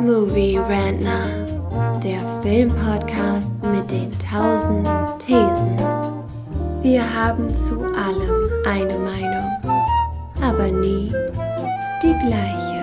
Movie Rantner, der Filmpodcast mit den tausend Thesen. Wir haben zu allem eine Meinung, aber nie die gleiche.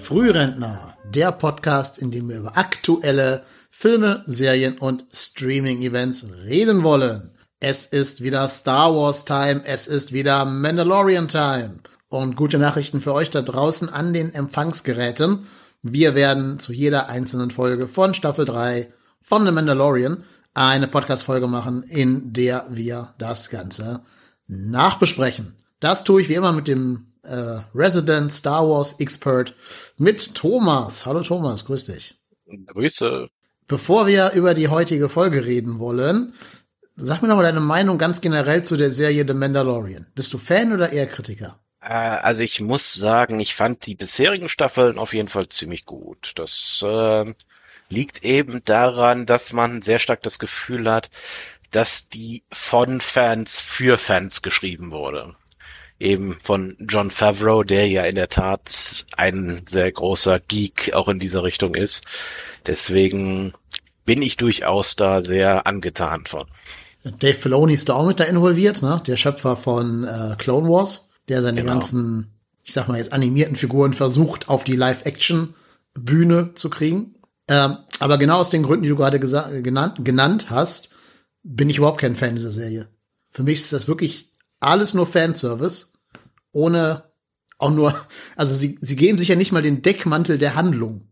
Frührentner, der Podcast, in dem wir über aktuelle Filme, Serien und Streaming-Events reden wollen. Es ist wieder Star Wars Time, es ist wieder Mandalorian Time. Und gute Nachrichten für euch da draußen an den Empfangsgeräten. Wir werden zu jeder einzelnen Folge von Staffel 3 von The Mandalorian eine Podcast-Folge machen, in der wir das Ganze nachbesprechen. Das tue ich wie immer mit dem äh, Resident Star Wars Expert mit Thomas. Hallo Thomas, grüß dich. Grüße. Bevor wir über die heutige Folge reden wollen, Sag mir noch mal deine Meinung ganz generell zu der Serie The Mandalorian. Bist du Fan oder eher Kritiker? Äh, also ich muss sagen, ich fand die bisherigen Staffeln auf jeden Fall ziemlich gut. Das äh, liegt eben daran, dass man sehr stark das Gefühl hat, dass die von Fans für Fans geschrieben wurde. Eben von John Favreau, der ja in der Tat ein sehr großer Geek auch in dieser Richtung ist. Deswegen bin ich durchaus da sehr angetan von. Dave Filoni ist da auch mit da involviert, ne? Der Schöpfer von äh, Clone Wars, der seine Genau. ganzen, ich sag mal jetzt animierten Figuren versucht, auf die Live-Action-Bühne zu kriegen. Ähm, aber genau aus den Gründen, die du gerade genannt, genannt hast, bin ich überhaupt kein Fan dieser Serie. Für mich ist das wirklich alles nur Fanservice, ohne auch nur, also sie, sie geben sich ja nicht mal den Deckmantel der Handlung.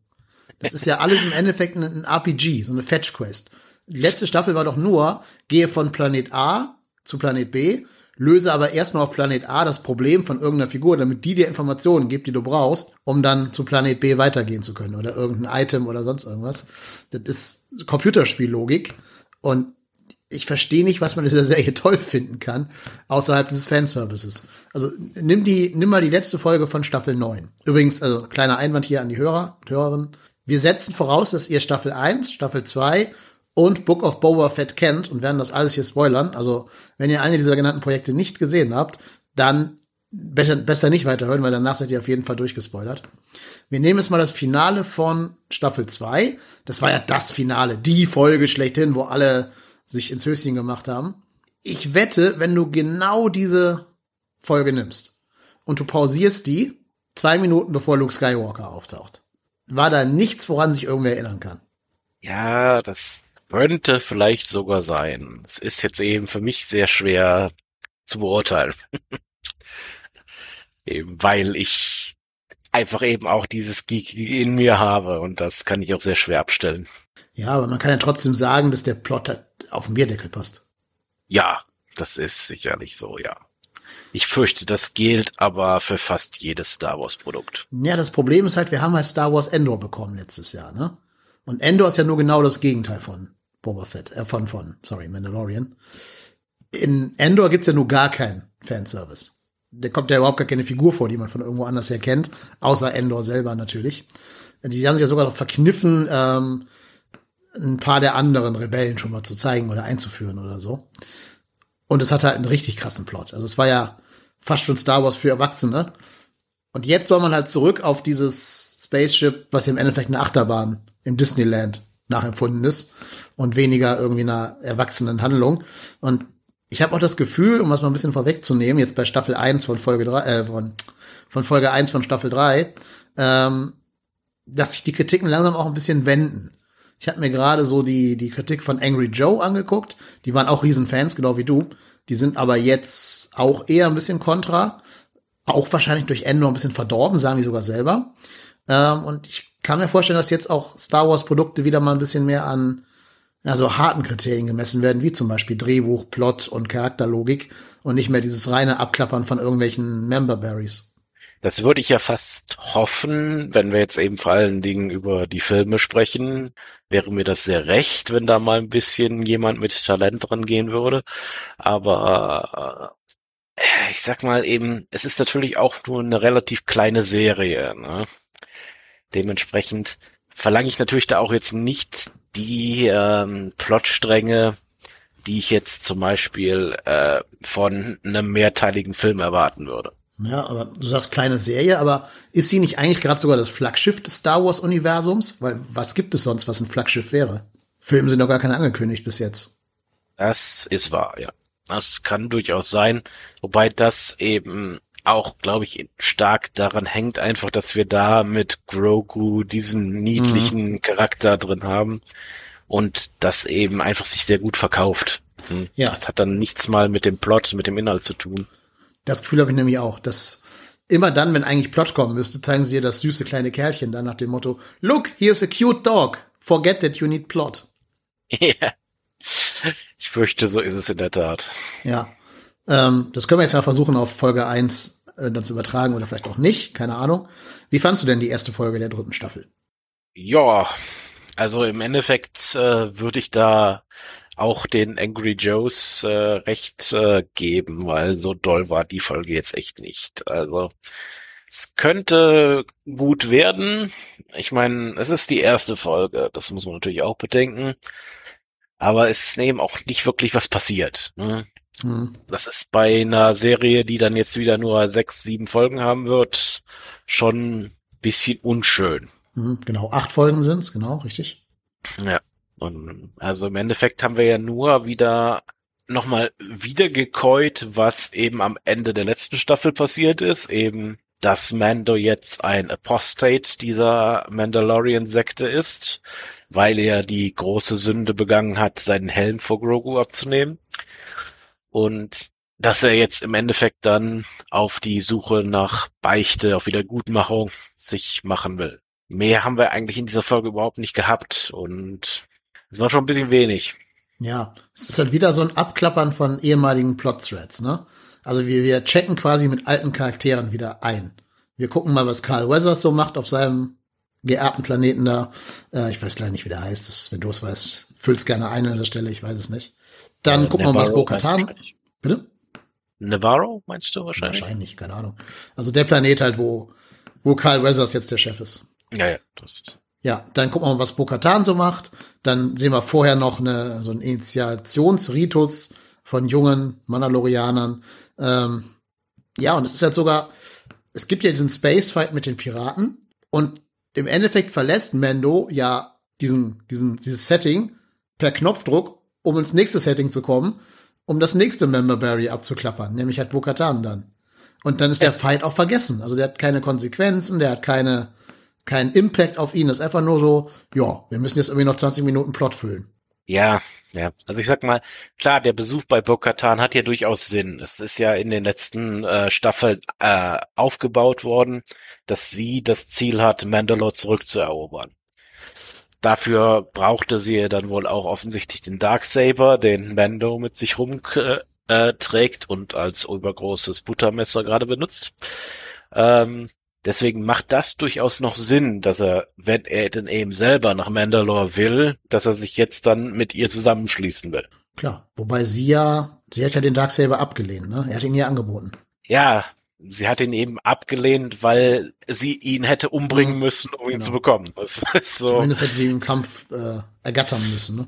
Das ist ja alles im Endeffekt ein, ein RPG, so eine Fetch-Quest. Die letzte Staffel war doch nur, gehe von Planet A zu Planet B, löse aber erstmal auf Planet A das Problem von irgendeiner Figur, damit die dir Informationen gibt, die du brauchst, um dann zu Planet B weitergehen zu können oder irgendein Item oder sonst irgendwas. Das ist Computerspiellogik und ich verstehe nicht, was man in dieser Serie toll finden kann, außerhalb dieses Fanservices. Also nimm die, nimm mal die letzte Folge von Staffel 9. Übrigens, also kleiner Einwand hier an die Hörer und Hörerinnen. Wir setzen voraus, dass ihr Staffel 1, Staffel 2 und Book of Boba Fett kennt und werden das alles hier spoilern. Also, wenn ihr eine dieser genannten Projekte nicht gesehen habt, dann besser, besser nicht weiterhören, weil danach seid ihr auf jeden Fall durchgespoilert. Wir nehmen jetzt mal das Finale von Staffel 2. Das war ja das Finale, die Folge schlechthin, wo alle sich ins Höschen gemacht haben. Ich wette, wenn du genau diese Folge nimmst und du pausierst die zwei Minuten bevor Luke Skywalker auftaucht, war da nichts, woran sich irgendwer erinnern kann. Ja, das könnte vielleicht sogar sein. Es ist jetzt eben für mich sehr schwer zu beurteilen. eben weil ich einfach eben auch dieses Geek in mir habe und das kann ich auch sehr schwer abstellen. Ja, aber man kann ja trotzdem sagen, dass der Plot halt auf den Bierdeckel passt. Ja, das ist sicherlich so, ja. Ich fürchte, das gilt aber für fast jedes Star Wars Produkt. Ja, das Problem ist halt, wir haben halt Star Wars Endor bekommen letztes Jahr, ne? Und Endor ist ja nur genau das Gegenteil von Boba Fett, äh, von, von, sorry, Mandalorian. In Endor gibt's ja nur gar keinen Fanservice. Da kommt ja überhaupt gar keine Figur vor, die man von irgendwo anders her kennt, außer Endor selber natürlich. Die haben sich ja sogar noch verkniffen, ähm, ein paar der anderen Rebellen schon mal zu zeigen oder einzuführen oder so. Und es hatte halt einen richtig krassen Plot. Also es war ja fast schon Star Wars für Erwachsene. Und jetzt soll man halt zurück auf dieses Spaceship, was im Endeffekt eine Achterbahn im Disneyland nachempfunden ist und weniger irgendwie einer erwachsenen Handlung. Und ich habe auch das Gefühl, um das mal ein bisschen vorwegzunehmen, jetzt bei Staffel 1 von Folge 3, äh, von, von Folge 1 von Staffel 3, ähm, dass sich die Kritiken langsam auch ein bisschen wenden. Ich habe mir gerade so die, die Kritik von Angry Joe angeguckt. Die waren auch Riesenfans, genau wie du. Die sind aber jetzt auch eher ein bisschen kontra. Auch wahrscheinlich durch Endor ein bisschen verdorben, sagen die sogar selber. Ähm, und ich kann mir vorstellen, dass jetzt auch Star Wars Produkte wieder mal ein bisschen mehr an ja, so harten Kriterien gemessen werden, wie zum Beispiel Drehbuch, Plot und Charakterlogik und nicht mehr dieses reine Abklappern von irgendwelchen Memberberries. Das würde ich ja fast hoffen, wenn wir jetzt eben vor allen Dingen über die Filme sprechen, wäre mir das sehr recht, wenn da mal ein bisschen jemand mit Talent dran gehen würde. Aber äh, ich sag mal eben, es ist natürlich auch nur eine relativ kleine Serie. Ne? Dementsprechend verlange ich natürlich da auch jetzt nicht die ähm, Plotstränge, die ich jetzt zum Beispiel äh, von einem mehrteiligen Film erwarten würde. Ja, aber du sagst kleine Serie, aber ist sie nicht eigentlich gerade sogar das Flaggschiff des Star Wars Universums? Weil was gibt es sonst, was ein Flaggschiff wäre? Filme sind noch gar keine angekündigt bis jetzt. Das ist wahr, ja. Das kann durchaus sein, wobei das eben auch, glaube ich, stark daran hängt einfach, dass wir da mit Grogu diesen niedlichen mhm. Charakter drin haben und das eben einfach sich sehr gut verkauft. Hm. Ja. Das hat dann nichts mal mit dem Plot, mit dem Inhalt zu tun. Das Gefühl habe ich nämlich auch, dass immer dann, wenn eigentlich Plot kommen müsste, zeigen sie dir das süße kleine Kerlchen dann nach dem Motto, look, here's a cute dog. Forget that you need plot. Ja. Ich fürchte, so ist es in der Tat. Ja. Ähm, das können wir jetzt mal versuchen, auf Folge 1 äh, dann zu übertragen oder vielleicht auch nicht. Keine Ahnung. Wie fandst du denn die erste Folge der dritten Staffel? Ja, also im Endeffekt äh, würde ich da auch den Angry Joes äh, recht äh, geben, weil so doll war die Folge jetzt echt nicht. Also es könnte gut werden. Ich meine, es ist die erste Folge, das muss man natürlich auch bedenken. Aber es ist eben auch nicht wirklich was passiert. Ne? Das ist bei einer Serie, die dann jetzt wieder nur sechs, sieben Folgen haben wird, schon bisschen unschön. Mhm, genau, acht Folgen sind's, genau, richtig. Ja. Und also im Endeffekt haben wir ja nur wieder nochmal wiedergekäut, was eben am Ende der letzten Staffel passiert ist, eben dass Mando jetzt ein Apostate dieser Mandalorian-Sekte ist, weil er die große Sünde begangen hat, seinen Helm vor Grogu abzunehmen. Und dass er jetzt im Endeffekt dann auf die Suche nach Beichte, auf Wiedergutmachung sich machen will. Mehr haben wir eigentlich in dieser Folge überhaupt nicht gehabt und es war schon ein bisschen wenig. Ja, es ist halt wieder so ein Abklappern von ehemaligen Plot-Threads, ne? Also wir, wir checken quasi mit alten Charakteren wieder ein. Wir gucken mal, was Carl Weathers so macht auf seinem geerbten Planeten da. Äh, ich weiß leider nicht, wie der heißt. Das, wenn du es weißt, füll's gerne ein an dieser Stelle, ich weiß es nicht. Dann äh, gucken wir mal, was Bo-Katan. Bitte? Navarro, meinst du wahrscheinlich? Wahrscheinlich, keine Ahnung. Also der Planet halt, wo, wo Carl Weathers jetzt der Chef ist. Ja, ja, das ist. Ja, dann gucken wir mal, was Bo-Katan so macht. Dann sehen wir vorher noch eine, so einen Initiationsritus von jungen Mandalorianern. Ähm, ja, und es ist halt sogar, es gibt ja diesen Space-Fight mit den Piraten und im Endeffekt verlässt Mando ja diesen, diesen, dieses Setting per Knopfdruck, um ins nächste Setting zu kommen, um das nächste Member Barry abzuklappern, nämlich halt Bo-Katan dann. Und dann ist der Fight auch vergessen. Also der hat keine Konsequenzen, der hat keine, kein Impact auf ihn. Das ist einfach nur so, ja, wir müssen jetzt irgendwie noch 20 Minuten Plot füllen. Ja, ja. Also ich sag mal, klar, der Besuch bei Bo-Katan hat ja durchaus Sinn. Es ist ja in den letzten äh, Staffeln äh, aufgebaut worden, dass sie das Ziel hat, Mandalore zurückzuerobern. Dafür brauchte sie dann wohl auch offensichtlich den Darksaber, den Mando mit sich rumträgt äh, und als übergroßes Buttermesser gerade benutzt. Ähm, Deswegen macht das durchaus noch Sinn, dass er, wenn er denn eben selber nach Mandalore will, dass er sich jetzt dann mit ihr zusammenschließen will. Klar, wobei sie ja, sie hat ja den Darksaber abgelehnt, ne? Er hat ihn ihr angeboten. Ja, sie hat ihn eben abgelehnt, weil sie ihn hätte umbringen mhm. müssen, um ihn genau. zu bekommen. So. Zumindest hätte sie ihn im Kampf äh, ergattern müssen, ne?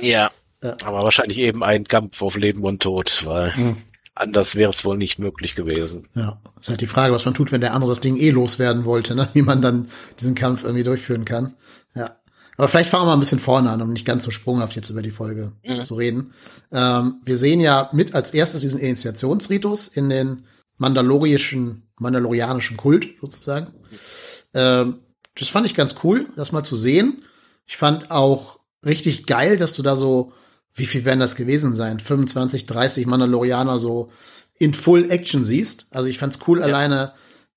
Ja. ja. Aber wahrscheinlich eben ein Kampf auf Leben und Tod, weil mhm. Anders wäre es wohl nicht möglich gewesen. Ja, ist halt die Frage, was man tut, wenn der andere das Ding eh loswerden wollte, ne? wie man dann diesen Kampf irgendwie durchführen kann. Ja. Aber vielleicht fangen wir mal ein bisschen vorne an, um nicht ganz so sprunghaft jetzt über die Folge mhm. zu reden. Ähm, wir sehen ja mit als erstes diesen Initiationsritus in den mandalorischen, mandalorianischen Kult sozusagen. Ähm, das fand ich ganz cool, das mal zu sehen. Ich fand auch richtig geil, dass du da so wie viel werden das gewesen sein? 25, 30 Mandalorianer so in Full Action siehst. Also ich fand's cool ja. alleine.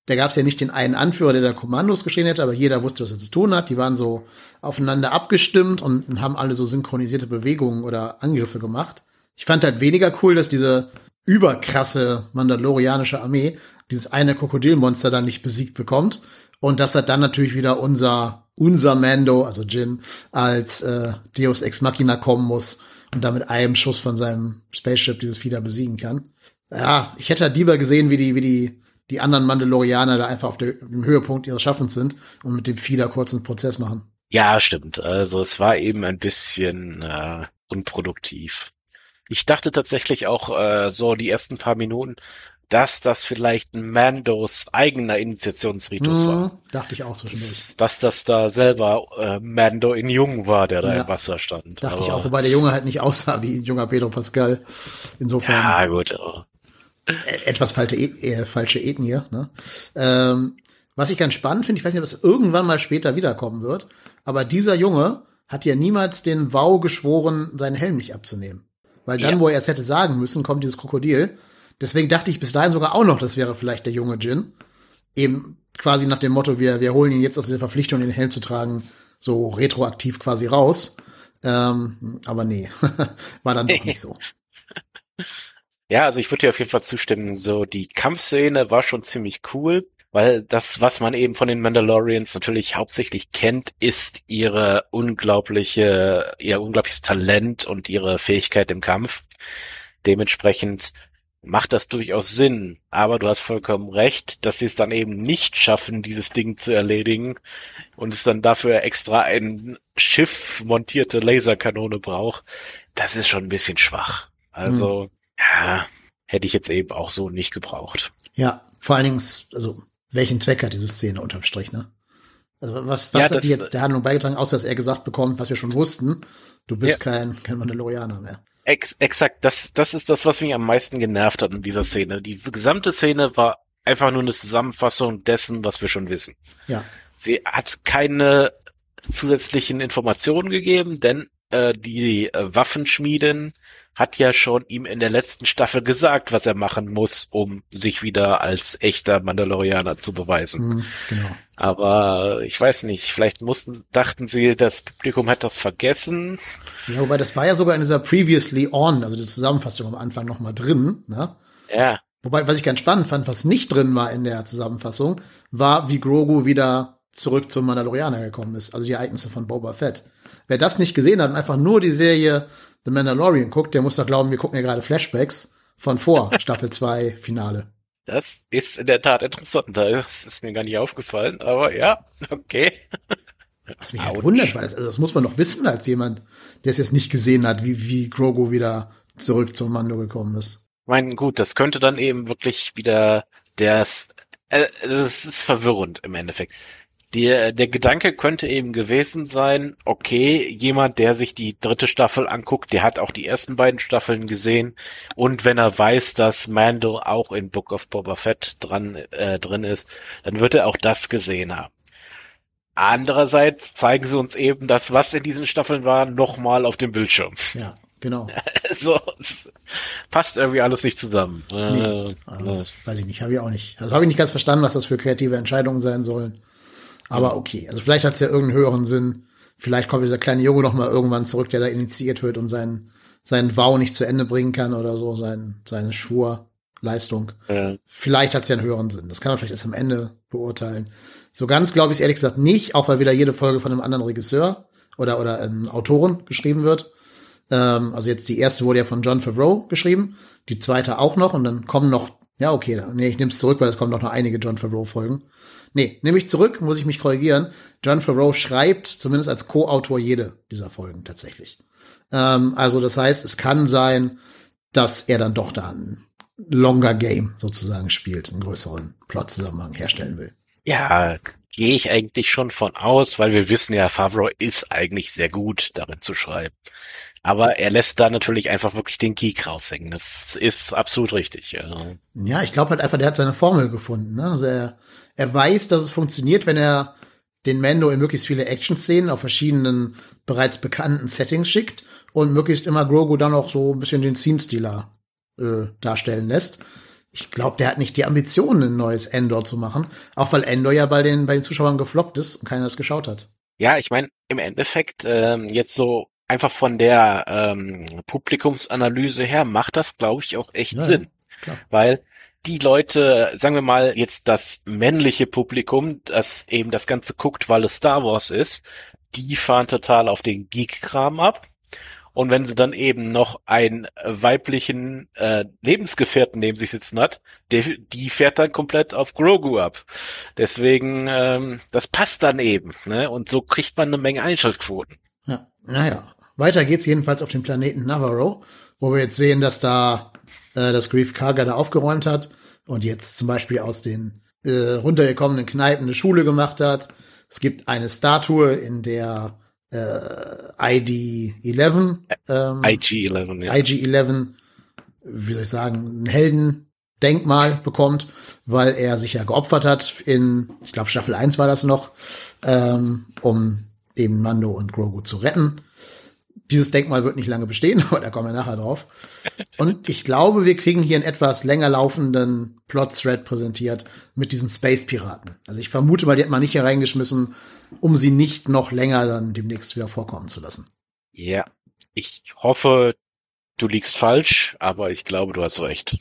Da gab's ja nicht den einen Anführer, der da Kommandos geschehen hätte, aber jeder wusste, was er zu tun hat. Die waren so aufeinander abgestimmt und haben alle so synchronisierte Bewegungen oder Angriffe gemacht. Ich fand halt weniger cool, dass diese überkrasse mandalorianische Armee dieses eine Krokodilmonster dann nicht besiegt bekommt und dass er dann natürlich wieder unser unser Mando, also Jin, als äh, Deus Ex Machina kommen muss und damit einem Schuss von seinem Spaceship dieses Fieder besiegen kann. Ja, ich hätte halt lieber gesehen, wie die, wie die, die anderen Mandalorianer da einfach auf, dem Höhepunkt ihres Schaffens sind und mit dem Fieder kurz einen Prozess machen. Ja, stimmt. Also es war eben ein bisschen äh, unproduktiv. Ich dachte tatsächlich auch äh, so die ersten paar Minuten, dass das vielleicht Mandos eigener Initiationsritus Hm, war. Dachte ich auch zwischendurch. Dass, dass das da selber äh, Mando in Jung war, der da Ja. im Wasser stand. Dachte ich Aber- auch, wobei der Junge halt nicht aussah wie ein junger Pedro Pascal. Insofern Ja, gut. aber- äh, etwas falsche, äh, falsche Ethnie. Ne? Ähm, was ich ganz spannend finde, ich weiß nicht, ob das irgendwann mal später wiederkommen wird, aber dieser Junge hat ja niemals den Wow geschworen, seinen Helm nicht abzunehmen. Weil dann, Ja. wo er es hätte sagen müssen, kommt dieses Krokodil. Deswegen dachte ich bis dahin sogar auch noch, das wäre vielleicht der junge Jin. Eben quasi nach dem Motto, wir, wir holen ihn jetzt aus der Verpflichtung, den Helm zu tragen, so retroaktiv quasi raus. Ähm, aber nee, war dann doch nicht so. Ja, also ich würde dir auf jeden Fall zustimmen. So, die Kampfszene war schon ziemlich cool, weil das, was man eben von den Mandalorians natürlich hauptsächlich kennt, ist ihre unglaubliche, ihr unglaubliches Talent und ihre Fähigkeit im Kampf. Dementsprechend macht das durchaus Sinn. Aber du hast vollkommen recht, dass sie es dann eben nicht schaffen, dieses Ding zu erledigen und es dann dafür extra ein Schiff montierte Laserkanone braucht. Das ist schon ein bisschen schwach. Also, ja, hätte ich jetzt eben auch so nicht gebraucht. Ja, vor allen Dingen, also, welchen Zweck hat diese Szene unterm Strich, ne? Also, was, was Ja, hat die jetzt der Handlung beigetragen, außer dass er gesagt bekommt, was wir schon wussten, du bist Ja. kein, kein Mandalorianer mehr. Ex exakt, das, das ist das, was mich am meisten genervt hat in dieser Szene. Die gesamte Szene war einfach nur eine Zusammenfassung dessen, was wir schon wissen. Ja, Sie hat keine zusätzlichen Informationen gegeben, denn äh, die äh, Waffenschmiedin hat ja schon ihm in der letzten Staffel gesagt, was er machen muss, um sich wieder als echter Mandalorianer zu beweisen. mhm, genau. Aber ich weiß nicht, vielleicht mussten, dachten sie, das Publikum hat das vergessen. Ja, wobei das war ja sogar in dieser Previously On, also die Zusammenfassung am Anfang noch mal drin, ne? Ja, Wobei, was ich ganz spannend fand, was nicht drin war in der Zusammenfassung, war, wie Grogu wieder zurück zum Mandalorianer gekommen ist, also die Ereignisse von Boba Fett. Wer das nicht gesehen hat und einfach nur die Serie The Mandalorian guckt, der muss doch glauben, wir gucken ja gerade Flashbacks von vor Staffel 2 Finale. das ist in der Tat interessant. Das ist mir gar nicht aufgefallen, aber ja, okay. Was mich halt wundert, weil das, also das muss man doch wissen als jemand, der es jetzt nicht gesehen hat, wie, wie Grogu wieder zurück zum Mando gekommen ist. Ich meine, gut, das könnte dann eben wirklich wieder das, äh, das ist verwirrend im Endeffekt. Der, der Gedanke könnte eben gewesen sein, okay, jemand, der sich die dritte Staffel anguckt, der hat auch die ersten beiden Staffeln gesehen und wenn er weiß, dass Mando auch in Book of Boba Fett dran, äh, drin ist, dann wird er auch das gesehen haben. Andererseits zeigen sie uns eben das, was in diesen Staffeln war, nochmal auf dem Bildschirm. Ja, genau. so, passt irgendwie alles nicht zusammen. Nee, Äh, also das weiß ich nicht, habe ich auch nicht. Also habe ich nicht ganz verstanden, was das für kreative Entscheidungen sein sollen. Aber okay, also vielleicht hat es ja irgendeinen höheren Sinn. Vielleicht kommt dieser kleine Junge noch mal irgendwann zurück, der da initiiert wird und seinen seinen Vow nicht zu Ende bringen kann oder so, sein, seine Schwurleistung. äh, Vielleicht hat es ja einen höheren Sinn. Das kann man vielleicht erst am Ende beurteilen. So ganz glaube ich ehrlich gesagt nicht, auch weil wieder jede Folge von einem anderen Regisseur oder, oder ähm, Autoren geschrieben wird. Ähm, also jetzt die erste wurde ja von John Favreau geschrieben, die zweite auch noch und dann kommen noch, ja okay, nee, ich nehme es zurück, weil es kommen noch, noch einige John Favreau-Folgen. Nee, nehme ich zurück, muss ich mich korrigieren. John Favreau schreibt zumindest als Co-Autor jede dieser Folgen tatsächlich. Ähm, also das heißt, es kann sein, dass er dann doch da ein longer Game sozusagen spielt, einen größeren Plot-Zusammenhang herstellen will. ja, gehe ich eigentlich schon von aus, weil wir wissen ja, Favreau ist eigentlich sehr gut darin zu schreiben. Aber er lässt da natürlich einfach wirklich den Geek raushängen. Das ist absolut richtig. Ja. Ja, ich glaube halt einfach, der hat seine Formel gefunden. Ne? Also er, er weiß, dass es funktioniert, wenn er den Mando in möglichst viele Action-Szenen auf verschiedenen bereits bekannten Settings schickt und möglichst immer Grogu dann auch so ein bisschen den Scene-Stealer äh, darstellen lässt. Ich glaube, der hat nicht die Ambitionen, ein neues Endor zu machen, auch weil Endor ja bei den, bei den Zuschauern gefloppt ist und keiner es geschaut hat. Ja, ich meine, im Endeffekt, ähm, jetzt so einfach von der ähm, Publikumsanalyse her macht das, glaube ich, auch echt Ja, Sinn. klar. Weil die Leute, sagen wir mal, jetzt das männliche Publikum, das eben das Ganze guckt, weil es Star Wars ist, die fahren total auf den Geek-Kram ab. Und wenn sie dann eben noch einen weiblichen äh, Lebensgefährten neben sich sitzen hat, der, die fährt dann komplett auf Grogu ab. Deswegen, ähm, das passt dann eben. Ne? Und so kriegt man eine Menge Einschaltquoten. Ja, naja. Weiter geht's jedenfalls auf dem Planeten Navarro, wo wir jetzt sehen, dass da äh, das Grief Karga da aufgeräumt hat und jetzt zum Beispiel aus den äh, runtergekommenen Kneipen eine Schule gemacht hat. Es gibt eine Statue, in der äh, ID11, ähm, IG-11, ja. IG11, wie soll ich sagen, ein Heldendenkmal bekommt, weil er sich ja geopfert hat in, ich glaube Staffel 1 war das noch, ähm, um eben Mando und Grogu zu retten. Dieses Denkmal wird nicht lange bestehen, aber da kommen wir nachher drauf. Und ich glaube, wir kriegen hier einen etwas länger laufenden Plot-Thread präsentiert mit diesen Space-Piraten. Also ich vermute mal, die hat man nicht hier reingeschmissen, um sie nicht noch länger dann demnächst wieder vorkommen zu lassen. Ja, ich hoffe, du liegst falsch, aber ich glaube, du hast recht.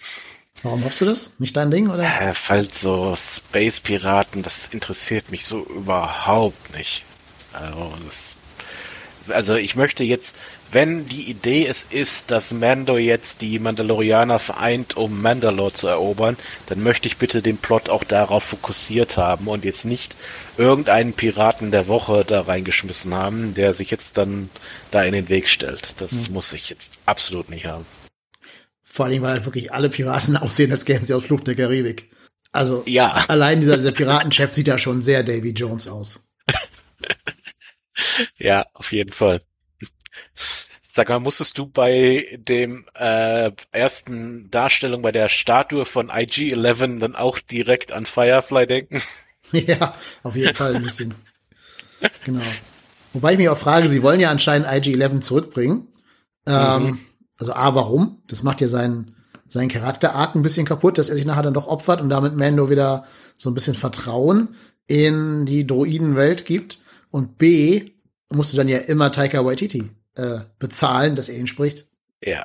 Warum hoffst du das? Nicht dein Ding, oder? Äh, falls so Space-Piraten, das interessiert mich so überhaupt nicht. Also, das, also ich möchte jetzt, wenn die Idee es ist, dass Mando jetzt die Mandalorianer vereint, um Mandalore zu erobern, dann möchte ich bitte den Plot auch darauf fokussiert haben und jetzt nicht irgendeinen Piraten der Woche da reingeschmissen haben, der sich jetzt dann da in den Weg stellt. Das Hm. muss ich jetzt absolut nicht haben. Vor allem, weil halt wirklich alle Piraten aussehen, als kämen sie aus Flucht der Karibik. Also, Ja, allein dieser, dieser Piratenchef sieht ja schon sehr Davy Jones aus. ja, auf jeden Fall. Sag mal, musstest du bei dem äh, ersten Darstellung bei der Statue von IG-11 dann auch direkt an Firefly denken? ja, auf jeden Fall ein bisschen. genau. Wobei ich mich auch frage, sie wollen ja anscheinend IG-11 zurückbringen. Ähm, Mhm. Also A, warum? Das macht ja seinen, seinen Charakter-Arc ein bisschen kaputt, dass er sich nachher dann doch opfert und damit Mando wieder so ein bisschen Vertrauen in die Droidenwelt gibt. Und B, musst du dann ja immer Taika Waititi äh, bezahlen, dass er ihn spricht. Ja,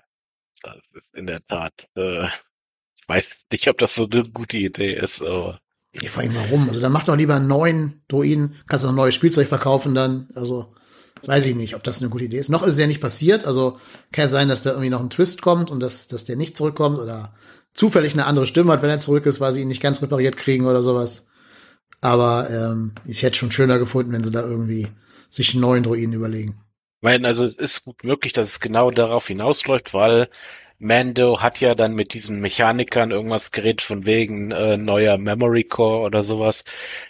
das ist in der Tat. Äh, ich weiß nicht, ob das so eine gute Idee ist, aber Ich frage mich warum. Also dann mach doch lieber einen neuen Droiden, kannst du noch neues Spielzeug verkaufen dann. Also weiß ich nicht, ob das eine gute Idee ist. Noch ist es ja nicht passiert. Also kann ja sein, dass da irgendwie noch ein Twist kommt und dass, dass der nicht zurückkommt oder zufällig eine andere Stimme hat, wenn er zurück ist, weil sie ihn nicht ganz repariert kriegen oder sowas. Aber ähm, ich hätte schon schöner gefunden, wenn sie da irgendwie sich einen neuen Droiden überlegen. Ich meine, also es ist gut möglich, dass es genau darauf hinausläuft, weil Mando hat ja dann mit diesen Mechanikern irgendwas geredet von wegen äh, neuer Memory Core oder sowas.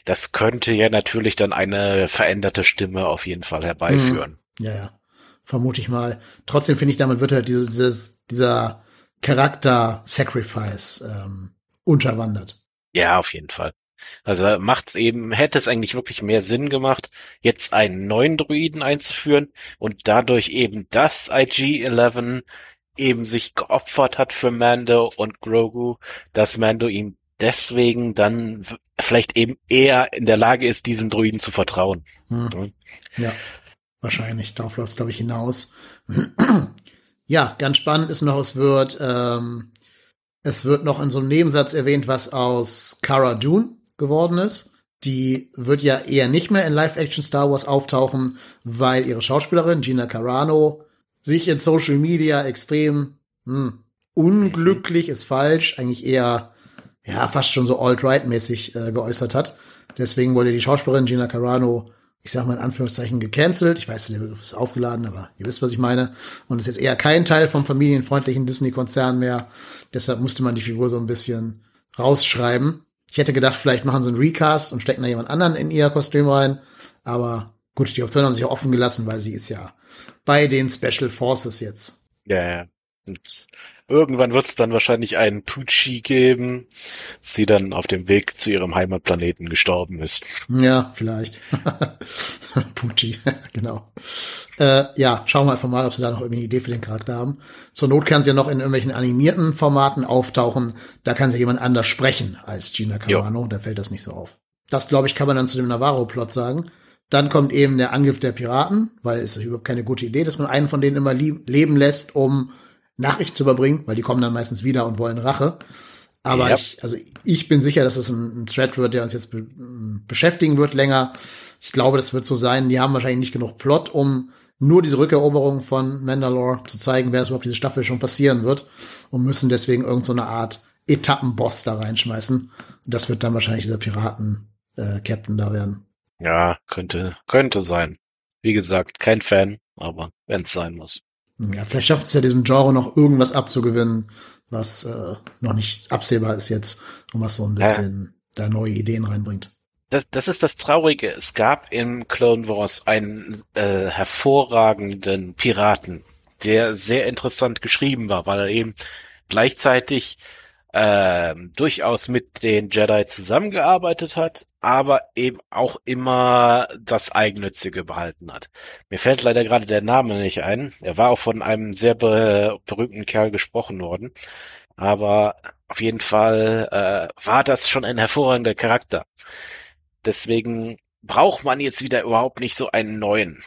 Das könnte ja natürlich dann eine veränderte Stimme auf jeden Fall herbeiführen. Ja, ja. Vermute ich mal. Trotzdem finde ich, damit wird halt dieses, dieses, dieser Charakter-Sacrifice ähm, unterwandert. Ja, auf jeden Fall. Also macht's eben, hätte es eigentlich wirklich mehr Sinn gemacht, jetzt einen neuen Druiden einzuführen und dadurch eben das IG-11 eben sich geopfert hat für Mando und Grogu, dass Mando ihm deswegen dann vielleicht eben eher in der Lage ist, diesem Druiden zu vertrauen. Hm. Ja, wahrscheinlich. Darauf läuft es, glaube ich, hinaus. ja, ganz spannend ist noch, es wird, ähm, es wird noch in so einem Nebensatz erwähnt, was aus Cara Dune geworden ist. Die wird ja eher nicht mehr in Live-Action Star Wars auftauchen, weil ihre Schauspielerin Gina Carano sich in Social Media extrem hm, unglücklich ist falsch, eigentlich eher ja fast schon so alt-right-mäßig äh, geäußert hat. Deswegen wurde die Schauspielerin Gina Carano, ich sag mal in Anführungszeichen, gecancelt. Ich weiß, der Begriff ist aufgeladen, aber ihr wisst, was ich meine. Und ist jetzt eher kein Teil vom familienfreundlichen Disney-Konzern mehr. Deshalb musste man die Figur so ein bisschen rausschreiben. Ich hätte gedacht, vielleicht machen sie einen Recast und stecken da jemand anderen in ihr Kostüm rein. Aber gut, die Option haben sich auch offen gelassen, weil sie ist ja bei den Special Forces jetzt. Ja, ja. Irgendwann wird es dann wahrscheinlich einen Pucci geben, sie dann auf dem Weg zu ihrem Heimatplaneten gestorben ist. Ja, vielleicht. Pucci, genau. Äh, ja, schauen wir einfach mal, ob sie da noch irgendwie eine Idee für den Charakter haben. Zur Not kann sie ja noch in irgendwelchen animierten Formaten auftauchen. Da kann sie jemand anders sprechen als Gina Carano. Da fällt das nicht so auf. Das, glaube ich, kann man dann zu dem Navarro-Plot sagen. Dann kommt eben der Angriff der Piraten, weil es ist überhaupt keine gute Idee, dass man einen von denen immer leben lässt, um Nachrichten zu überbringen, weil die kommen dann meistens wieder und wollen Rache. Aber Ja. ich, also ich bin sicher, dass es ein, ein Thread wird, der uns jetzt be beschäftigen wird länger. Ich glaube, das wird so sein. Die haben wahrscheinlich nicht genug Plot, um nur diese Rückeroberung von Mandalore zu zeigen, wer es überhaupt diese Staffel schon passieren wird. Und müssen deswegen irgendeine so eine Art Etappenboss da reinschmeißen. Und das wird dann wahrscheinlich dieser Piraten-Captain da werden. Ja, könnte, könnte sein. Wie gesagt, kein Fan, aber wenn es sein muss. Ja, vielleicht schafft es ja diesem Genre noch irgendwas abzugewinnen, was äh, noch nicht absehbar ist jetzt und was so ein bisschen ja. da neue Ideen reinbringt. Das, das ist das Traurige. Es gab im Clone Wars einen äh, hervorragenden Piraten, der sehr interessant geschrieben war, weil er eben gleichzeitig äh, durchaus mit den Jedi zusammengearbeitet hat, aber eben auch immer das Eigennützige behalten hat. Mir fällt leider gerade der Name nicht ein. Er war auch von einem sehr be berühmten Kerl gesprochen worden. Aber auf jeden Fall äh, war das schon ein hervorragender Charakter. Deswegen braucht man jetzt wieder überhaupt nicht so einen neuen.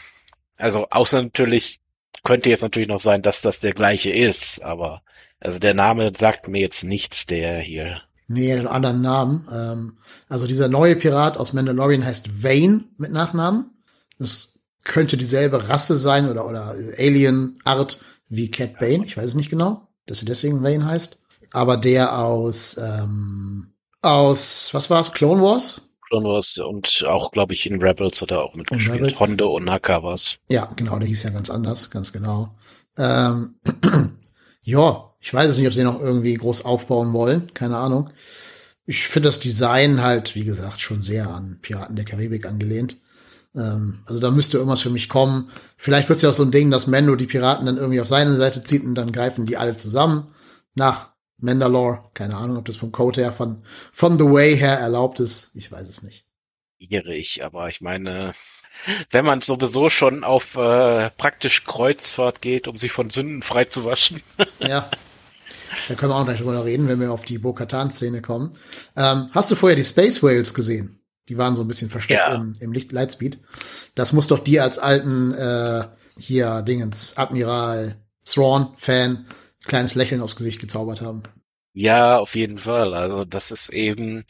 Also außer natürlich könnte jetzt natürlich noch sein, dass das der gleiche ist, aber also der Name sagt mir jetzt nichts, der hier. Nee, einen anderen Namen. Ähm, also dieser neue Pirat aus Mandalorian heißt Vane mit Nachnamen. Das könnte dieselbe Rasse sein oder, oder Alien-Art wie Cat Bane. Ich weiß es nicht genau, dass er deswegen Vane heißt. Aber der aus, ähm, aus, was war's? Clone Wars? Clone Wars und auch, glaube ich, in Rebels hat er auch mitgespielt. Hondo und Naka war's. Ja, genau, der hieß ja ganz anders, ganz genau. Ähm, ja, ich weiß es nicht, ob sie noch irgendwie groß aufbauen wollen. Keine Ahnung. Ich finde das Design halt, wie gesagt, schon sehr an Piraten der Karibik angelehnt. Ähm, also da müsste irgendwas für mich kommen. Vielleicht wird es ja auch so ein Ding, dass Mando die Piraten dann irgendwie auf seine Seite zieht und dann greifen die alle zusammen nach Mandalore. Keine Ahnung, ob das vom Code her, von, von The Way her erlaubt ist. Ich weiß es nicht. Schwierig, aber ich meine, wenn man sowieso schon auf äh, praktisch Kreuzfahrt geht, um sich von Sünden frei zu waschen. ja. Da können wir auch gleich drüber reden, wenn wir auf die Bo-Katan-Szene kommen. Ähm, hast du vorher die Space Whales gesehen? Die waren so ein bisschen versteckt ja. im, im Licht Lightspeed. Das muss doch dir als alten äh, hier Dingens Admiral Thrawn-Fan kleines Lächeln aufs Gesicht gezaubert haben. Ja, auf jeden Fall. Also das ist eben,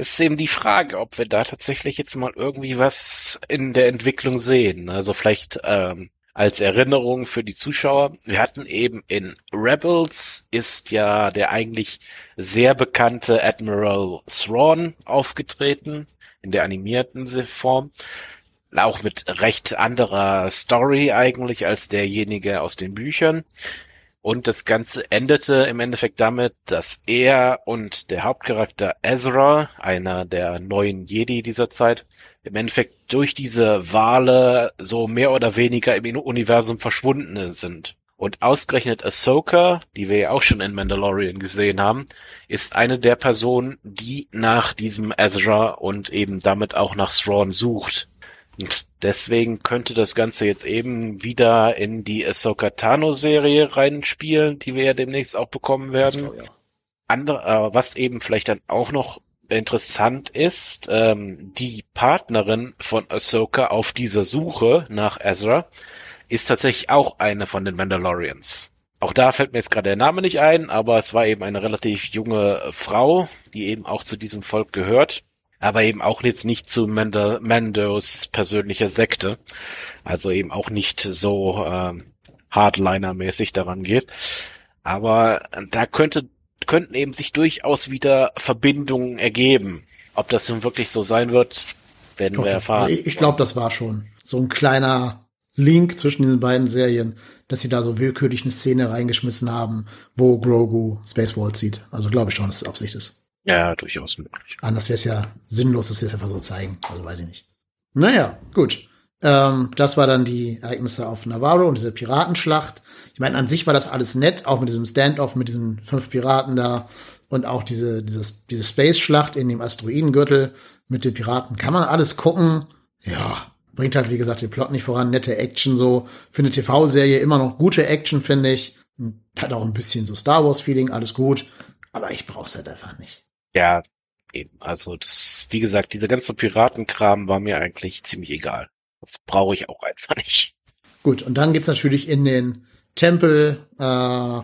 ist eben die Frage, ob wir da tatsächlich jetzt mal irgendwie was in der Entwicklung sehen. Also vielleicht ähm, als Erinnerung für die Zuschauer. Wir hatten eben in Rebels ist ja der eigentlich sehr bekannte Admiral Thrawn aufgetreten in der animierten Form. Auch mit recht anderer Story eigentlich als derjenige aus den Büchern. Und das Ganze endete im Endeffekt damit, dass er und der Hauptcharakter Ezra, einer der neuen Jedi dieser Zeit, im Endeffekt durch diese Wale so mehr oder weniger im Universum verschwunden sind. Und ausgerechnet Ahsoka, die wir ja auch schon in Mandalorian gesehen haben, ist eine der Personen, die nach diesem Ezra und eben damit auch nach Thrawn sucht. Und deswegen könnte das Ganze jetzt eben wieder in die Ahsoka Tano Serie reinspielen, die wir ja demnächst auch bekommen werden. Glaube, ja. Andere, äh, was eben vielleicht dann auch noch interessant ist, ähm, die Partnerin von Ahsoka auf dieser Suche nach Ezra ist tatsächlich auch eine von den Mandalorians. Auch da fällt mir jetzt gerade der Name nicht ein, aber es war eben eine relativ junge Frau, die eben auch zu diesem Volk gehört aber eben auch jetzt nicht zu Mando, Mandos persönlicher Sekte, also eben auch nicht so ähm, Hardliner-mäßig daran geht. Aber da könnte könnten eben sich durchaus wieder Verbindungen ergeben. Ob das nun wirklich so sein wird, werden Doch, wir erfahren. Ich, ich glaube, das war schon so ein kleiner Link zwischen diesen beiden Serien, dass sie da so willkürlich eine Szene reingeschmissen haben, wo Grogu Spacewall sieht. Also glaube ich schon, dass es Absicht ist. Ja, durchaus möglich. Anders wäre es ja sinnlos, das jetzt einfach so zeigen. Also weiß ich nicht. Naja, gut. Ähm, das war dann die Ereignisse auf Navarro und diese Piratenschlacht. Ich meine, an sich war das alles nett, auch mit diesem Standoff mit diesen fünf Piraten da und auch diese, dieses, diese Space-Schlacht in dem Asteroidengürtel mit den Piraten. Kann man alles gucken. Ja, bringt halt, wie gesagt, den Plot nicht voran. Nette Action so. Für eine TV-Serie immer noch gute Action, finde ich. Hat auch ein bisschen so Star Wars-Feeling, alles gut. Aber ich brauch's halt einfach nicht. Ja, eben. Also das, wie gesagt, dieser ganze Piratenkram war mir eigentlich ziemlich egal. Das brauche ich auch einfach nicht. Gut, und dann geht's natürlich in den Tempel, äh,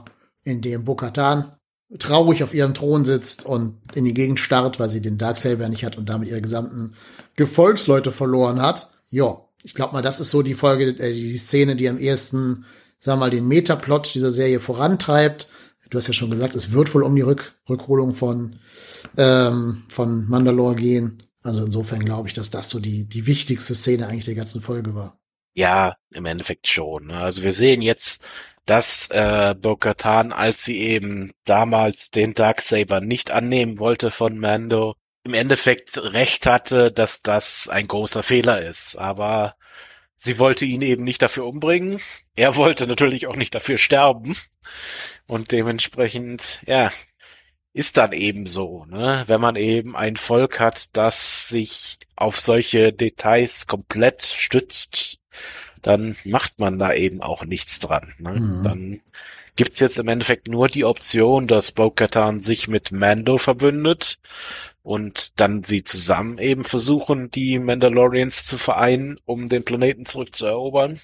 in dem Bokatan traurig auf ihrem Thron sitzt und in die Gegend starrt, weil sie den Darksaber nicht hat und damit ihre gesamten Gefolgsleute verloren hat. Ja, ich glaube mal, das ist so die Folge, äh, die Szene, die am ehesten, sagen wir mal, den Metaplot dieser Serie vorantreibt. Du hast ja schon gesagt, es wird wohl um die Rück Rückholung von, ähm, von Mandalore gehen. Also insofern glaube ich, dass das so die, die wichtigste Szene eigentlich der ganzen Folge war. Ja, im Endeffekt schon. Ne? Also wir sehen jetzt, dass äh, Bo-Katan, als sie eben damals den Darksaber nicht annehmen wollte von Mando, im Endeffekt recht hatte, dass das ein großer Fehler ist. Aber sie wollte ihn eben nicht dafür umbringen. Er wollte natürlich auch nicht dafür sterben. Und dementsprechend, ja, ist dann eben so, ne? Wenn man eben ein Volk hat, das sich auf solche Details komplett stützt, dann macht man da eben auch nichts dran. Ne? Mhm. Dann gibt's jetzt im Endeffekt nur die Option, dass Bo-Katan sich mit Mando verbündet und dann sie zusammen eben versuchen, die Mandalorians zu vereinen, um den Planeten zurückzuerobern.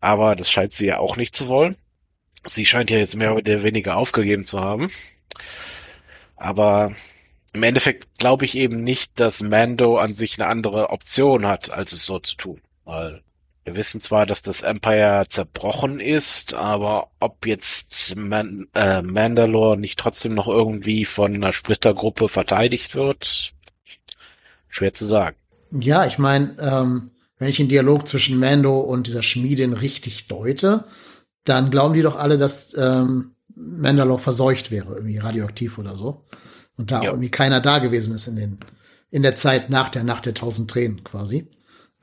Aber das scheint sie ja auch nicht zu wollen. Sie scheint ja jetzt mehr oder weniger aufgegeben zu haben. Aber im Endeffekt glaube ich eben nicht, dass Mando an sich eine andere Option hat, als es so zu tun. Weil wir wissen zwar, dass das Empire zerbrochen ist, aber ob jetzt Man äh, Mandalore nicht trotzdem noch irgendwie von einer Splittergruppe verteidigt wird, schwer zu sagen. Ja, ich meine, ähm, wenn ich den Dialog zwischen Mando und dieser Schmiedin richtig deute, dann glauben die doch alle, dass ähm, Mandalore verseucht wäre, irgendwie radioaktiv oder so. Und da ja. irgendwie keiner da gewesen ist in den in der Zeit nach der Nacht der tausend Tränen quasi.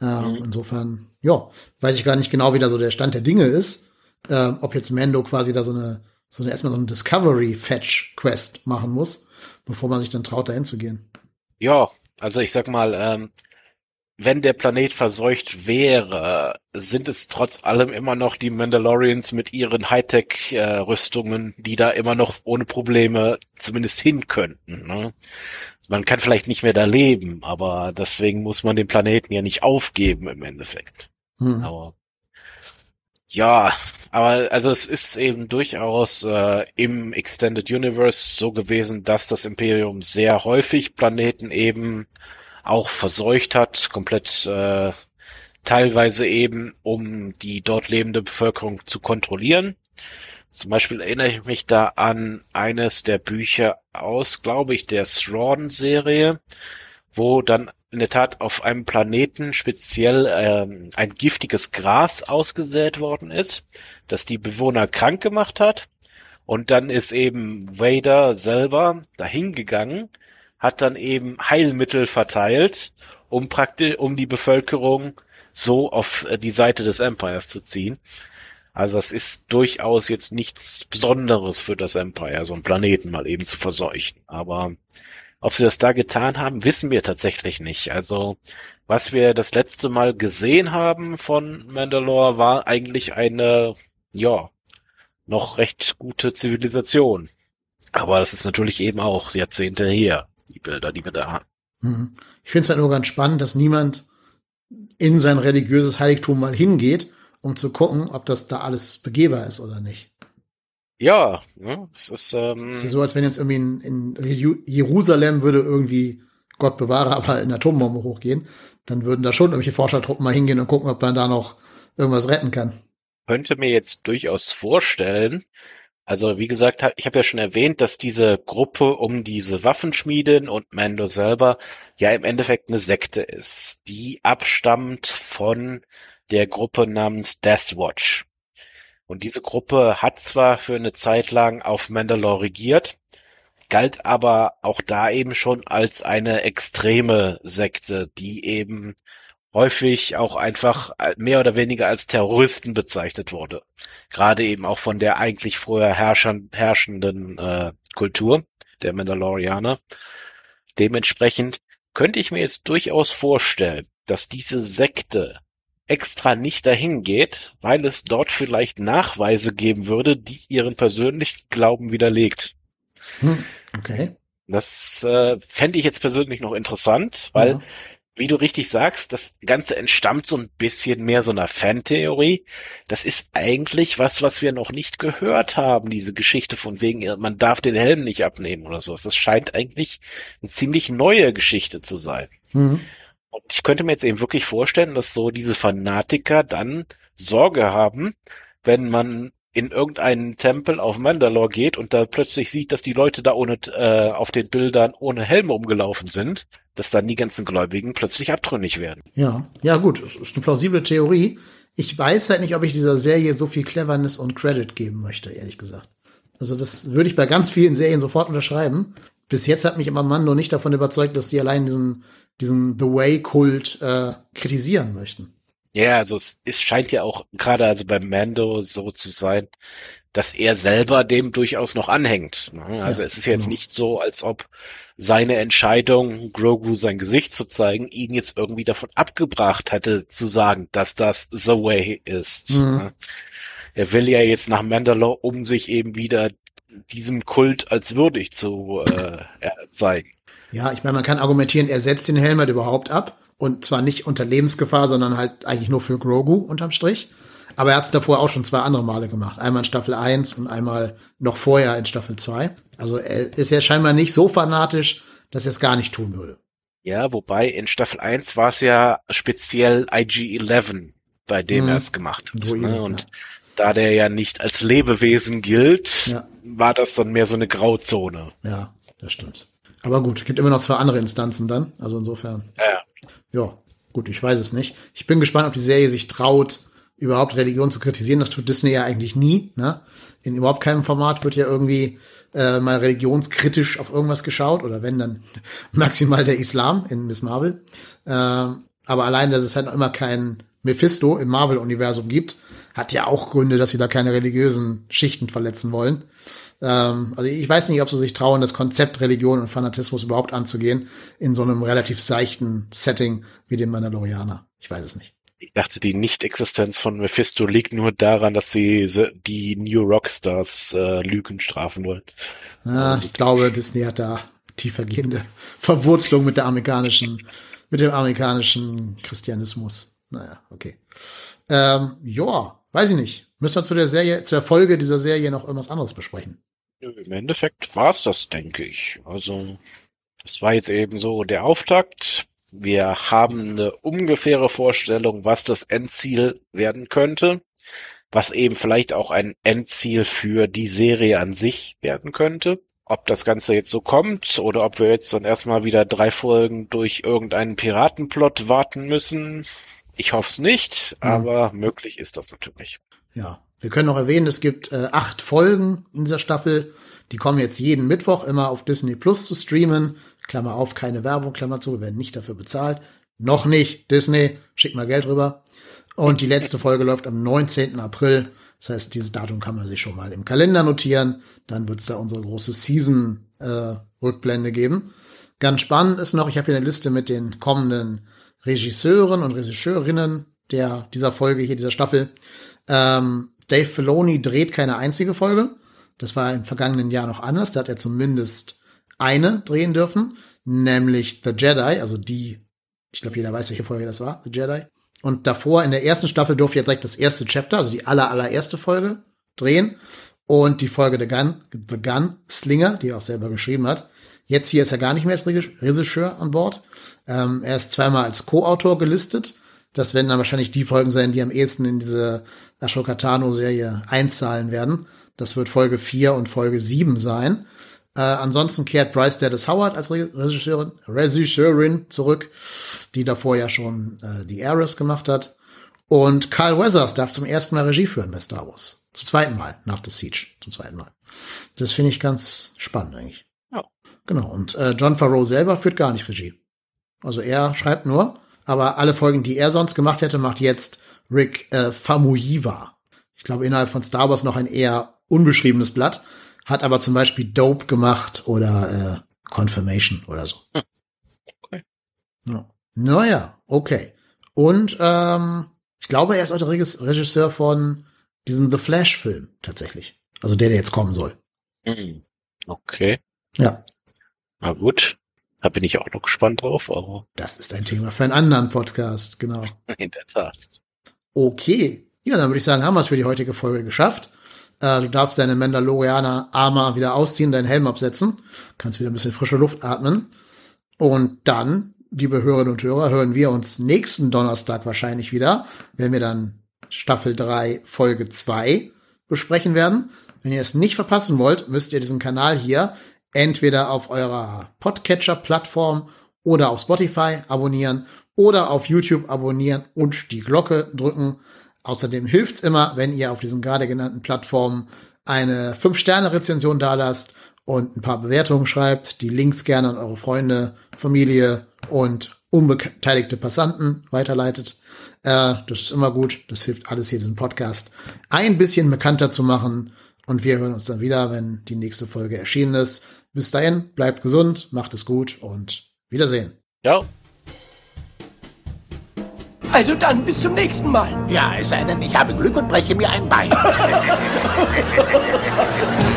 Ähm, mhm. Insofern, ja, weiß ich gar nicht genau, wie da so der Stand der Dinge ist. Ähm, ob jetzt Mando quasi da so eine, so eine erstmal so eine Discovery-Fetch-Quest machen muss, bevor man sich dann traut, dahin zu gehen. Ja, also ich sag mal, ähm, wenn der Planet verseucht wäre, sind es trotz allem immer noch die Mandalorians mit ihren Hightech-Rüstungen, die da immer noch ohne Probleme zumindest hin könnten. Ne? Man kann vielleicht nicht mehr da leben, aber deswegen muss man den Planeten ja nicht aufgeben im Endeffekt. Hm. Aber ja, aber also es ist eben durchaus äh, im Extended Universe so gewesen, dass das Imperium sehr häufig Planeten eben auch verseucht hat, komplett äh, teilweise eben, um die dort lebende Bevölkerung zu kontrollieren. Zum Beispiel erinnere ich mich da an eines der Bücher aus, glaube ich, der Thrawn-Serie, wo dann in der Tat auf einem Planeten speziell ähm, ein giftiges Gras ausgesät worden ist, das die Bewohner krank gemacht hat. Und dann ist eben Vader selber dahingegangen, hat dann eben Heilmittel verteilt, um praktisch, um die Bevölkerung so auf die Seite des Empires zu ziehen. Also es ist durchaus jetzt nichts Besonderes für das Empire, so einen Planeten mal eben zu verseuchen. Aber ob sie das da getan haben, wissen wir tatsächlich nicht. Also was wir das letzte Mal gesehen haben von Mandalore war eigentlich eine, ja, noch recht gute Zivilisation. Aber das ist natürlich eben auch Jahrzehnte her, die Bilder, die wir da haben. Mhm. Ich finde es halt nur ganz spannend, dass niemand in sein religiöses Heiligtum mal hingeht um zu gucken, ob das da alles begehbar ist oder nicht. Ja, ne, es ist, ähm es ist so, als wenn jetzt irgendwie in, in Jerusalem würde irgendwie Gott bewahre, aber in Atombombe hochgehen, dann würden da schon irgendwelche Forschertruppen mal hingehen und gucken, ob man da noch irgendwas retten kann. Könnte mir jetzt durchaus vorstellen, also wie gesagt, ich habe ja schon erwähnt, dass diese Gruppe um diese Waffenschmieden und Mando selber ja im Endeffekt eine Sekte ist, die abstammt von der Gruppe namens Deathwatch. Und diese Gruppe hat zwar für eine Zeit lang auf Mandalore regiert, galt aber auch da eben schon als eine extreme Sekte, die eben häufig auch einfach mehr oder weniger als Terroristen bezeichnet wurde. Gerade eben auch von der eigentlich vorher herrschern, herrschenden äh, Kultur der Mandalorianer. Dementsprechend könnte ich mir jetzt durchaus vorstellen, dass diese Sekte extra nicht dahin geht, weil es dort vielleicht Nachweise geben würde, die ihren persönlichen Glauben widerlegt. Hm, okay. Das äh, fände ich jetzt persönlich noch interessant, weil, ja. wie du richtig sagst, das Ganze entstammt so ein bisschen mehr so einer Fantheorie. Das ist eigentlich was, was wir noch nicht gehört haben, diese Geschichte von wegen, man darf den Helm nicht abnehmen oder so. Das scheint eigentlich eine ziemlich neue Geschichte zu sein. Mhm. Und ich könnte mir jetzt eben wirklich vorstellen, dass so diese Fanatiker dann Sorge haben, wenn man in irgendeinen Tempel auf Mandalore geht und da plötzlich sieht, dass die Leute da ohne äh, auf den Bildern ohne Helme umgelaufen sind, dass dann die ganzen Gläubigen plötzlich abtrünnig werden. Ja, ja gut, ist eine plausible Theorie. Ich weiß halt nicht, ob ich dieser Serie so viel Cleverness und Credit geben möchte, ehrlich gesagt. Also das würde ich bei ganz vielen Serien sofort unterschreiben. Bis jetzt hat mich aber Mando nicht davon überzeugt, dass die allein diesen, diesen The Way-Kult äh, kritisieren möchten. Ja, also es, es scheint ja auch gerade also beim Mando so zu sein, dass er selber dem durchaus noch anhängt. Ne? Also ja, es ist jetzt genau. nicht so, als ob seine Entscheidung, Grogu sein Gesicht zu zeigen, ihn jetzt irgendwie davon abgebracht hätte zu sagen, dass das the way ist. Mhm. Ne? Er will ja jetzt nach Mandalore, um sich eben wieder diesem Kult als würdig zu äh, zeigen. Ja, ich meine, man kann argumentieren, er setzt den Helm halt überhaupt ab und zwar nicht unter Lebensgefahr, sondern halt eigentlich nur für Grogu unterm Strich. Aber er hat es davor auch schon zwei andere Male gemacht. Einmal in Staffel 1 und einmal noch vorher in Staffel 2. Also er ist ja scheinbar nicht so fanatisch, dass er es gar nicht tun würde. Ja, wobei in Staffel 1 war es ja speziell IG-11, bei dem hm. er es gemacht hat. Druiden, ne? Und ja. Da der ja nicht als Lebewesen gilt, ja. war das dann mehr so eine Grauzone. Ja, das stimmt. Aber gut, gibt immer noch zwei andere Instanzen dann. Also insofern. Ja. Ja, gut, ich weiß es nicht. Ich bin gespannt, ob die Serie sich traut, überhaupt Religion zu kritisieren. Das tut Disney ja eigentlich nie. Ne? In überhaupt keinem Format wird ja irgendwie äh, mal religionskritisch auf irgendwas geschaut oder wenn dann maximal der Islam in Miss Marvel. Äh, aber allein, dass es halt noch immer kein Mephisto im Marvel-Universum gibt, hat ja auch Gründe, dass sie da keine religiösen Schichten verletzen wollen. Ähm, also ich weiß nicht, ob sie sich trauen, das Konzept Religion und Fanatismus überhaupt anzugehen in so einem relativ seichten Setting wie dem Mandalorianer. Ich weiß es nicht. Ich dachte, die Nicht-Existenz von Mephisto liegt nur daran, dass sie die New Rockstars äh, Lügen strafen wollen. Ja, ich glaube, Disney hat da tiefergehende Verwurzelung mit der amerikanischen, mit dem amerikanischen Christianismus. Naja, okay. Ähm, ja, weiß ich nicht. Müssen wir zu der Serie, zu der Folge dieser Serie noch irgendwas anderes besprechen? Im Endeffekt war's das, denke ich. Also, das war jetzt eben so der Auftakt. Wir haben eine ungefähre Vorstellung, was das Endziel werden könnte, was eben vielleicht auch ein Endziel für die Serie an sich werden könnte. Ob das Ganze jetzt so kommt oder ob wir jetzt dann erstmal wieder drei Folgen durch irgendeinen Piratenplot warten müssen. Ich hoffe es nicht, mhm. aber möglich ist das natürlich. Ja, wir können noch erwähnen, es gibt äh, acht Folgen in dieser Staffel. Die kommen jetzt jeden Mittwoch immer auf Disney Plus zu streamen. Klammer auf, keine Werbung, Klammer zu, wir werden nicht dafür bezahlt. Noch nicht, Disney, schick mal Geld rüber. Und die letzte Folge läuft am 19. April. Das heißt, dieses Datum kann man sich schon mal im Kalender notieren. Dann wird es da unsere große Season-Rückblende äh, geben. Ganz spannend ist noch, ich habe hier eine Liste mit den kommenden Regisseuren und Regisseurinnen der, dieser Folge hier, dieser Staffel. Ähm, Dave Filoni dreht keine einzige Folge. Das war im vergangenen Jahr noch anders. Da hat er zumindest eine drehen dürfen, nämlich The Jedi, also die, ich glaube, jeder weiß, welche Folge das war, The Jedi. Und davor in der ersten Staffel durfte er direkt das erste Chapter, also die aller, allererste Folge drehen. Und die Folge The Gun, The Gun Slinger, die er auch selber geschrieben hat. Jetzt hier ist er gar nicht mehr als Regisseur an Bord. Ähm, er ist zweimal als Co-Autor gelistet. Das werden dann wahrscheinlich die Folgen sein, die am ehesten in diese Ashoka Tano-Serie einzahlen werden. Das wird Folge 4 und Folge 7 sein. Äh, ansonsten kehrt Bryce Dallas Howard als Regisseurin, Regisseurin zurück, die davor ja schon äh, The Heiress gemacht hat. Und Carl Weathers darf zum ersten Mal Regie führen bei Star Wars. Zum zweiten Mal, nach The Siege, zum zweiten Mal. Das finde ich ganz spannend eigentlich. Genau, und äh, John Farrow selber führt gar nicht Regie. Also er schreibt nur, aber alle Folgen, die er sonst gemacht hätte, macht jetzt Rick äh, Famuyiwa. Ich glaube, innerhalb von Star Wars noch ein eher unbeschriebenes Blatt, hat aber zum Beispiel Dope gemacht oder äh, Confirmation oder so. Hm. Okay. Ja. Naja, okay. Und ähm, ich glaube, er ist auch der Regisseur von diesem The Flash-Film tatsächlich. Also der, der jetzt kommen soll. Hm. Okay. Ja. Na gut. Da bin ich auch noch gespannt drauf. Aber das ist ein Thema für einen anderen Podcast, genau. In der Tat. Okay. Ja, dann würde ich sagen, haben wir es für die heutige Folge geschafft. Äh, du darfst deine Mandalorianer Armor wieder ausziehen, deinen Helm absetzen. Kannst wieder ein bisschen frische Luft atmen. Und dann, liebe Hörerinnen und Hörer, hören wir uns nächsten Donnerstag wahrscheinlich wieder, wenn wir dann Staffel 3, Folge 2 besprechen werden. Wenn ihr es nicht verpassen wollt, müsst ihr diesen Kanal hier entweder auf eurer Podcatcher-Plattform oder auf Spotify abonnieren oder auf YouTube abonnieren und die Glocke drücken. Außerdem hilft's immer, wenn ihr auf diesen gerade genannten Plattformen eine 5-Sterne-Rezension dalasst und ein paar Bewertungen schreibt, die Links gerne an eure Freunde, Familie und unbeteiligte Passanten weiterleitet. Äh, das ist immer gut. Das hilft alles hier, diesen Podcast ein bisschen bekannter zu machen. Und wir hören uns dann wieder, wenn die nächste Folge erschienen ist. Bis dahin, bleibt gesund, macht es gut und Wiedersehen. Ciao. Also dann bis zum nächsten Mal. Ja, es sei denn, ich habe Glück und breche mir ein Bein.